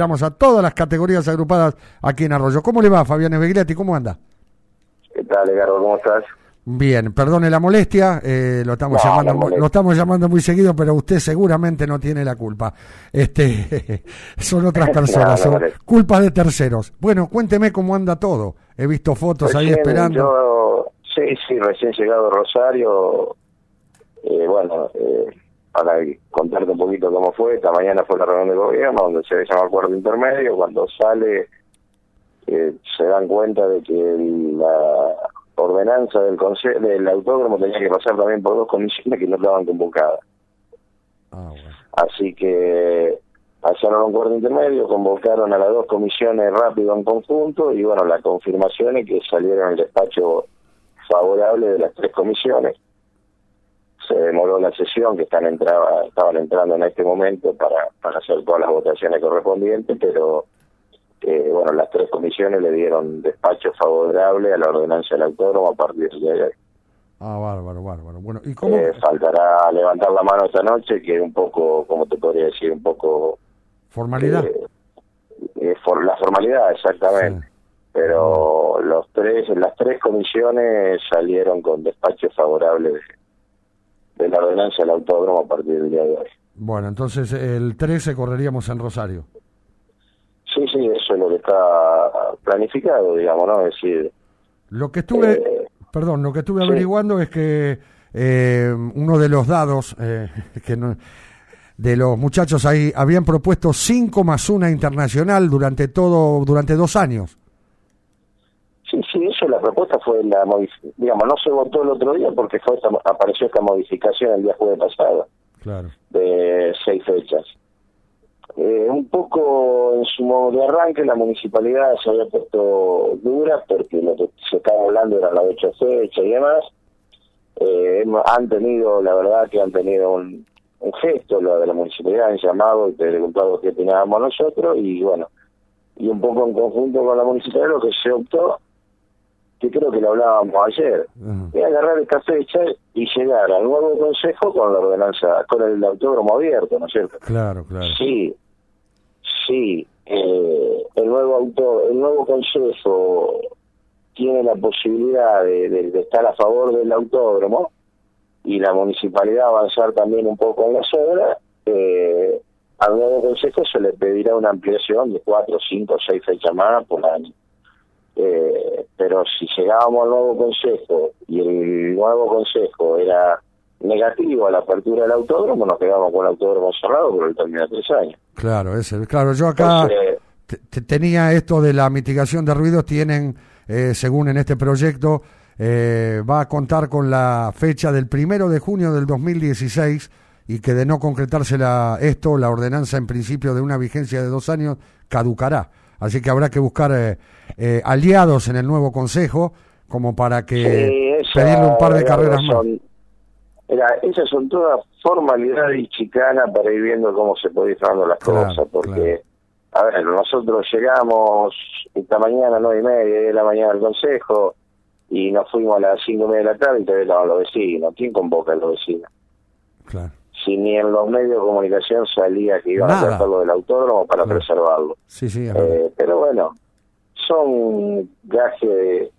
Estamos a todas las categorías agrupadas aquí en Arroyo. ¿Cómo le va, Fabián Esbegliati? ¿Cómo anda? ¿Qué tal, Edgardo? ¿Cómo estás? Bien, perdone la molestia, eh, lo estamos No, llamando, lo estamos llamando muy seguido, pero usted seguramente no tiene la culpa. Este, son otras personas, No, no son culpas de terceros. Bueno, cuénteme cómo anda todo. He visto fotos ahí esperando. Yo, sí, sí, recién llegado a Rosario. Eh, bueno, eh, para contarte un poquito cómo fue, esta mañana fue la reunión de gobierno donde se llama acuerdo intermedio. Cuando sale, eh, se dan cuenta de que la ordenanza del conse- del autódromo tenía que pasar también por dos comisiones que no estaban convocadas. Ah, bueno. Así que hallaron un acuerdo intermedio, convocaron a las dos comisiones rápido en conjunto y bueno, la confirmación es que salieron el despacho favorable de las tres comisiones. Se demoró la sesión que están entraba, estaban entrando en este momento para, para hacer todas las votaciones correspondientes, pero eh, bueno, las tres comisiones le dieron despacho favorable a la ordenanza del autódromo a partir de hoy. Ah, bárbaro, bárbaro. Bueno, ¿y cómo? Eh, faltará levantar la mano esta noche, que es un poco, como te podría decir, un poco ¿Formalidad? eh, eh, for- la formalidad, exactamente. Sí. Pero los tres, las tres comisiones salieron con despacho favorable de, de la ordenanza del autódromo a partir del día de hoy. Bueno, entonces el 13 correríamos en Rosario. Sí, sí, eso es lo que está planificado, digamos, ¿no? Es decir, Lo que estuve, Eh, perdón, lo que estuve sí. averiguando es que eh, uno de los dados eh, que no- de los muchachos ahí habían propuesto 5 más una internacional durante todo, durante dos años. La propuesta fue la digamos, no se votó el otro día porque fue esta- apareció esta modificación el día jueves pasado. Claro. de seis fechas. Eh, un poco en su modo de arranque la municipalidad se había puesto dura porque lo que se estaba hablando era las ocho fechas y demás. Eh, han tenido, la verdad que han tenido un, un gesto, lo de la municipalidad, han llamado y preguntado qué opinábamos nosotros y bueno, y un poco en conjunto con la municipalidad lo que se optó, que creo que lo hablábamos ayer, es agarrar esta fecha y llegar al nuevo consejo con la ordenanza, con el autódromo abierto, ¿no es cierto? Claro, claro. Sí, sí, eh, el nuevo auto, el nuevo consejo tiene la posibilidad de, de- de estar a favor del autódromo y la municipalidad avanzar también un poco en las obras. Eh, al nuevo consejo se le pedirá una ampliación de cuatro, cinco, seis fechas más por año. Eh, pero si llegábamos al nuevo consejo y el nuevo consejo era negativo a la apertura del autódromo, nos quedamos con el autódromo cerrado por el término de tres años. Claro, ese, claro, yo acá Entonces, te- te- tenía esto de la mitigación de ruidos, tienen, eh, según en este proyecto, eh, va a contar con la fecha del primero de junio del 2016 y que de no concretarse la, esto, la ordenanza en principio de una vigencia de dos años caducará. Así que habrá que buscar eh, eh, aliados en el nuevo consejo como para que Sí, esa, pedirle un par de carreras más. Era, esas son todas formalidades y chicanas para ir viendo cómo se puede ir dando las Claro, cosas, porque, a ver, nosotros llegamos esta mañana a nueve y media, de la mañana al consejo, y nos fuimos a las cinco y media de la tarde y todavía estaban los vecinos. ¿Quién convoca a los vecinos? Claro. Si ni en los medios de comunicación salía que iban Nada. a tratar lo del autódromo para Claro. preservarlo. Sí, sí. Eh, pero bueno, son gajes de-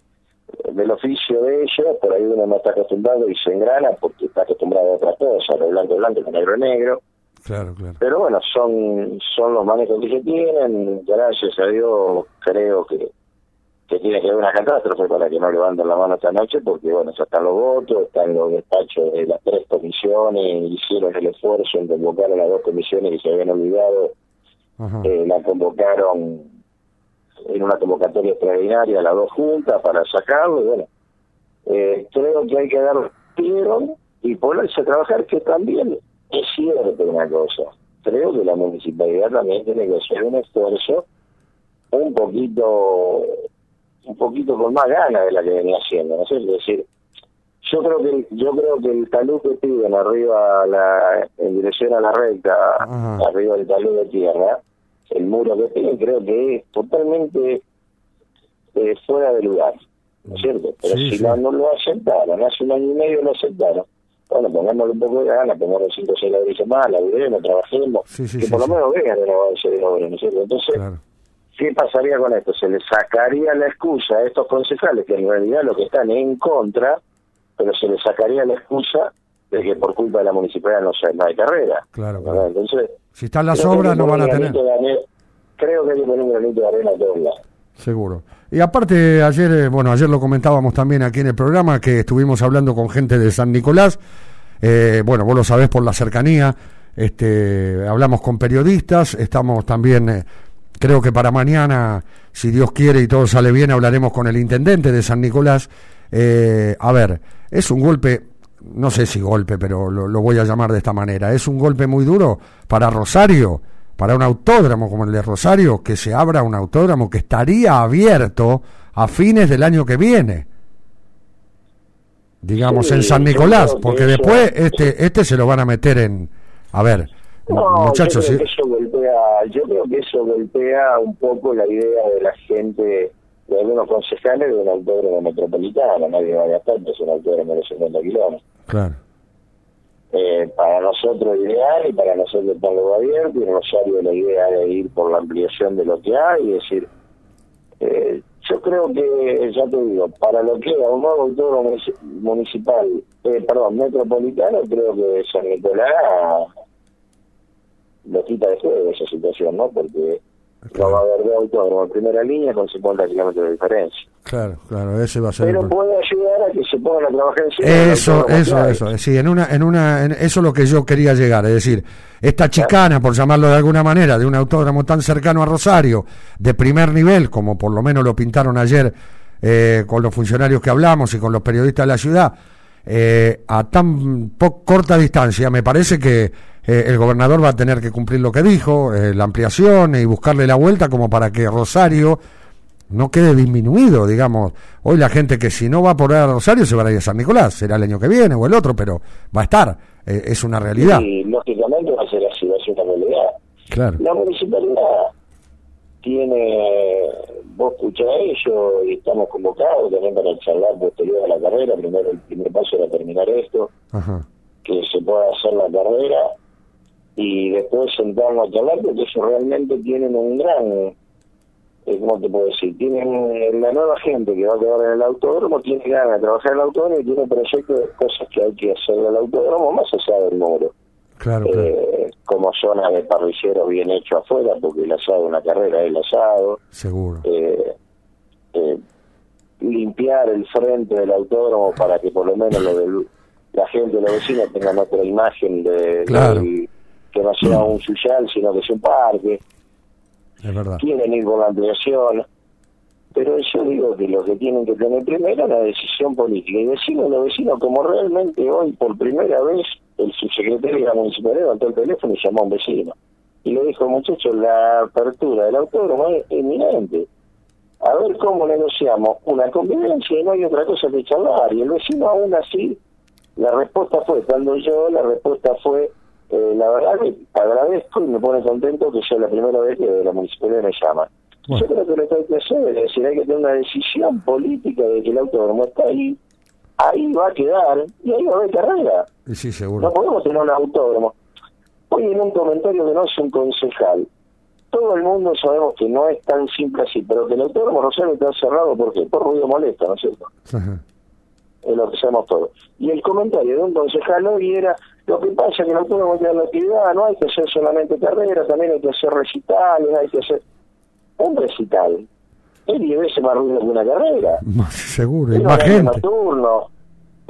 del oficio de ellos, por ahí uno no está acostumbrado y se engrana porque está acostumbrado a otra cosa, lo blanco blanco, lo negro negro, claro, claro. pero bueno, son son los manejos que se tienen, gracias a Dios creo que tiene que haber una catástrofe para que no levanten la mano esta noche, porque bueno, ya están los votos, están los despachos de las tres comisiones, hicieron el esfuerzo en convocar a las dos comisiones que se habían olvidado eh, la convocaron en una convocatoria extraordinaria las dos juntas para sacarlo y bueno eh, creo que hay que dar tiro y ponerse a trabajar que también es cierto una cosa. Creo que la municipalidad también tiene que hacer un esfuerzo un poquito un poquito con más ganas de la que venía haciendo no sé es decir yo creo que yo creo que el talud que piden arriba la, en dirección a la recta Ajá. arriba del talud de tierra el muro que piden creo que es totalmente eh, fuera de lugar ¿no es cierto? pero Sí, si sí. no, no lo aceptaron hace un año y medio lo aceptaron bueno, pongámosle un poco de gana, pongamos cinco o seis ladrillos más, laburemos, trabajemos, que por lo menos vean el avance de obra, ¿no es cierto? Entonces, ¿qué pasaría con esto? Se les sacaría la excusa a estos concejales, que en realidad lo que están en contra, pero se les sacaría la excusa de que por culpa de la municipalidad no, se, no hay carrera. Claro, claro. Entonces, si están las obras, no van a tener. creo que hay que poner un granito de arena a. Seguro. Y aparte, ayer, eh, bueno, ayer lo comentábamos también aquí en el programa, que estuvimos hablando con gente de San Nicolás. Eh, bueno, vos lo sabés por la cercanía. Este, hablamos con periodistas, estamos también, eh, creo que para mañana, si Dios quiere y todo sale bien, hablaremos con el intendente de San Nicolás. a ver, es un golpe, no sé si golpe, pero lo voy a llamar de esta manera, es un golpe muy duro para Rosario para un autódromo como el de Rosario, que se abra un autódromo que estaría abierto a fines del año que viene. Digamos, en San Nicolás, porque después este este se lo van a meter en... A ver, muchachos... Yo creo, que eso golpea, yo creo que eso golpea un poco la idea de la gente, de algunos concejales de un autódromo metropolitano, nadie va a gastar, es un autódromo de 50 kilómetros. Claro eh, para nosotros ideal y para nosotros lo abierto y Rosario la idea de ir por la ampliación de lo que hay, es decir, eh, yo creo que, ya te digo, para lo que era un nuevo autódromo municipal, eh, perdón, metropolitano, creo que San Nicolás lo quita de juego esa situación, ¿no? Porque no va a haber de autódromo en primera línea con 50 kilómetros de diferencia. Claro, claro, ese va a ser. Pero puede ayudar a que se pongan a trabajar en Eso, eso, eso. Sí, en una, en una, eso es lo que yo quería llegar. Es decir, esta chicana, por llamarlo de alguna manera, de un autódromo tan cercano a Rosario, de primer nivel, como por lo menos lo pintaron ayer eh, con los funcionarios que hablamos y con los periodistas de la ciudad, eh, a tan corta distancia, me parece que eh, el gobernador va a tener que cumplir lo que dijo, eh, la ampliación y buscarle la vuelta como para que Rosario no quede disminuido, digamos. Hoy la gente que si no va por a Rosario se va a ir a San Nicolás, será el año que viene o el otro, pero va a estar, eh, es una realidad. Y lógicamente va a ser así, va a ser una realidad. Claro. La municipalidad tiene, vos escuchás ellos y estamos convocados también para charlar posterior a la carrera, primero el primer paso era terminar esto, que se pueda hacer la carrera y después sentarnos a charlar porque ellos realmente tienen un gran, eh, ¿cómo te puedo decir? Tienen eh, la nueva gente que va a quedar en el autódromo, tiene ganas de trabajar en el autódromo y tiene proyectos de cosas que hay que hacer en el autódromo más allá del número. Claro, eh, como zona de parrillero bien hecho afuera, porque el asado una carrera es el asado. Seguro. Eh, limpiar el frente del autódromo para que por lo menos lo de la gente, los vecinos tengan otra imagen de, claro que no sea un social, sino que sea un parque. Es verdad. Quieren ir por la ampliación. Pero yo digo que lo que tienen que tener primero es la decisión política. Y decirle a los vecinos, como realmente hoy, por primera vez, el subsecretario de la municipalidad levantó el teléfono y llamó a un vecino. Y le dijo, muchachos, la apertura del autódromo es eminente. A ver cómo negociamos una convivencia y no hay otra cosa que charlar. Y el vecino aún así, la respuesta fue, cuando yo, la respuesta fue, eh, la verdad que agradezco y me pone contento que sea la primera vez que la municipalidad me llama. Yo creo que lo que hay que hacer es decir, hay que tener una decisión política de que el autódromo está ahí, ahí va a quedar y ahí va a haber carrera. Sí, seguro. No podemos tener un autódromo. Hoy en un comentario que no es un concejal, todo el mundo sabemos que no es tan simple así, pero que el autódromo no sabe está cerrado porque por ruido molesta, ¿no es cierto? Es lo que sabemos todos. Y el comentario de un concejal hoy era, lo que pasa es que no podemos tener la actividad, no hay que hacer solamente carreras, también hay que hacer recitales, hay que hacer un recital. Es diez veces más ruido que una carrera. Más seguro, en más gente. Nocturno,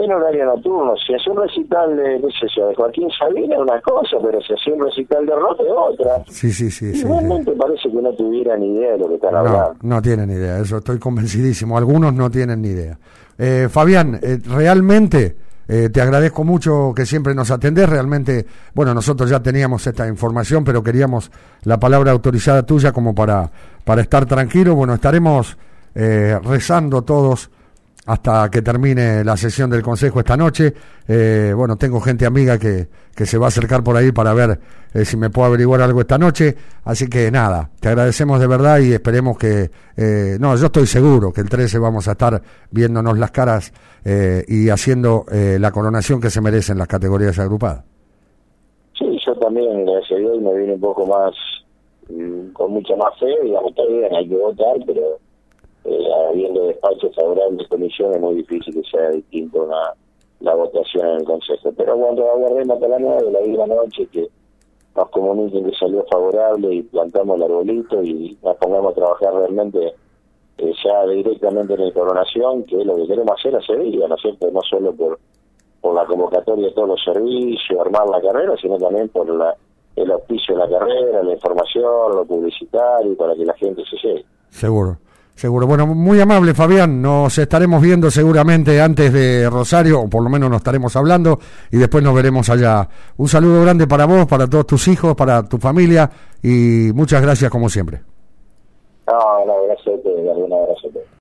en horario nocturno, si hace un recital de, qué sé yo, de Joaquín Sabina es una cosa, pero si hace un recital de rock es otra. Sí, sí, sí. Parece que no tuvieran idea de lo que están hablando. No tienen idea, eso estoy convencidísimo. Algunos no tienen ni idea. Eh, Fabián, eh, realmente eh, te agradezco mucho que siempre nos atendés. Realmente, bueno, nosotros ya teníamos esta información, pero queríamos la palabra autorizada tuya como para, para estar tranquilo. Bueno, estaremos eh, rezando todos hasta que termine la sesión del Consejo esta noche. Eh, bueno, tengo gente amiga que, que se va a acercar por ahí para ver eh, si me puedo averiguar algo esta noche. Así que nada, te agradecemos de verdad y esperemos que... Eh, no, yo estoy seguro que el 13 vamos a estar viéndonos las caras y haciendo la coronación que se merecen las categorías agrupadas. Sí, yo también, gracias a Dios, me vine un poco más, mm, con mucha más fe, digamos, está bien, hay que votar, pero eh, habiendo despachos favorables de comisión es muy difícil que sea distinto una, la votación en el Consejo. Pero cuando aguardemos hasta la nueve, la misma noche, que nos comuniquen que salió favorable y plantamos el arbolito y nos pongamos a trabajar realmente eh, ya directamente en la coronación, que es lo que queremos hacer a Sevilla, ¿no es cierto? No solo por, por la convocatoria de todos los servicios, armar la carrera, sino también por la, el auspicio de la carrera, la información, lo publicitario, para que la gente se llegue. Seguro. Seguro. Bueno, muy amable Fabián, nos estaremos viendo seguramente antes de Rosario, o por lo menos nos estaremos hablando y después nos veremos allá. Un saludo grande para vos, para todos tus hijos, para tu familia y muchas gracias como siempre. No, un abrazo, un abrazo.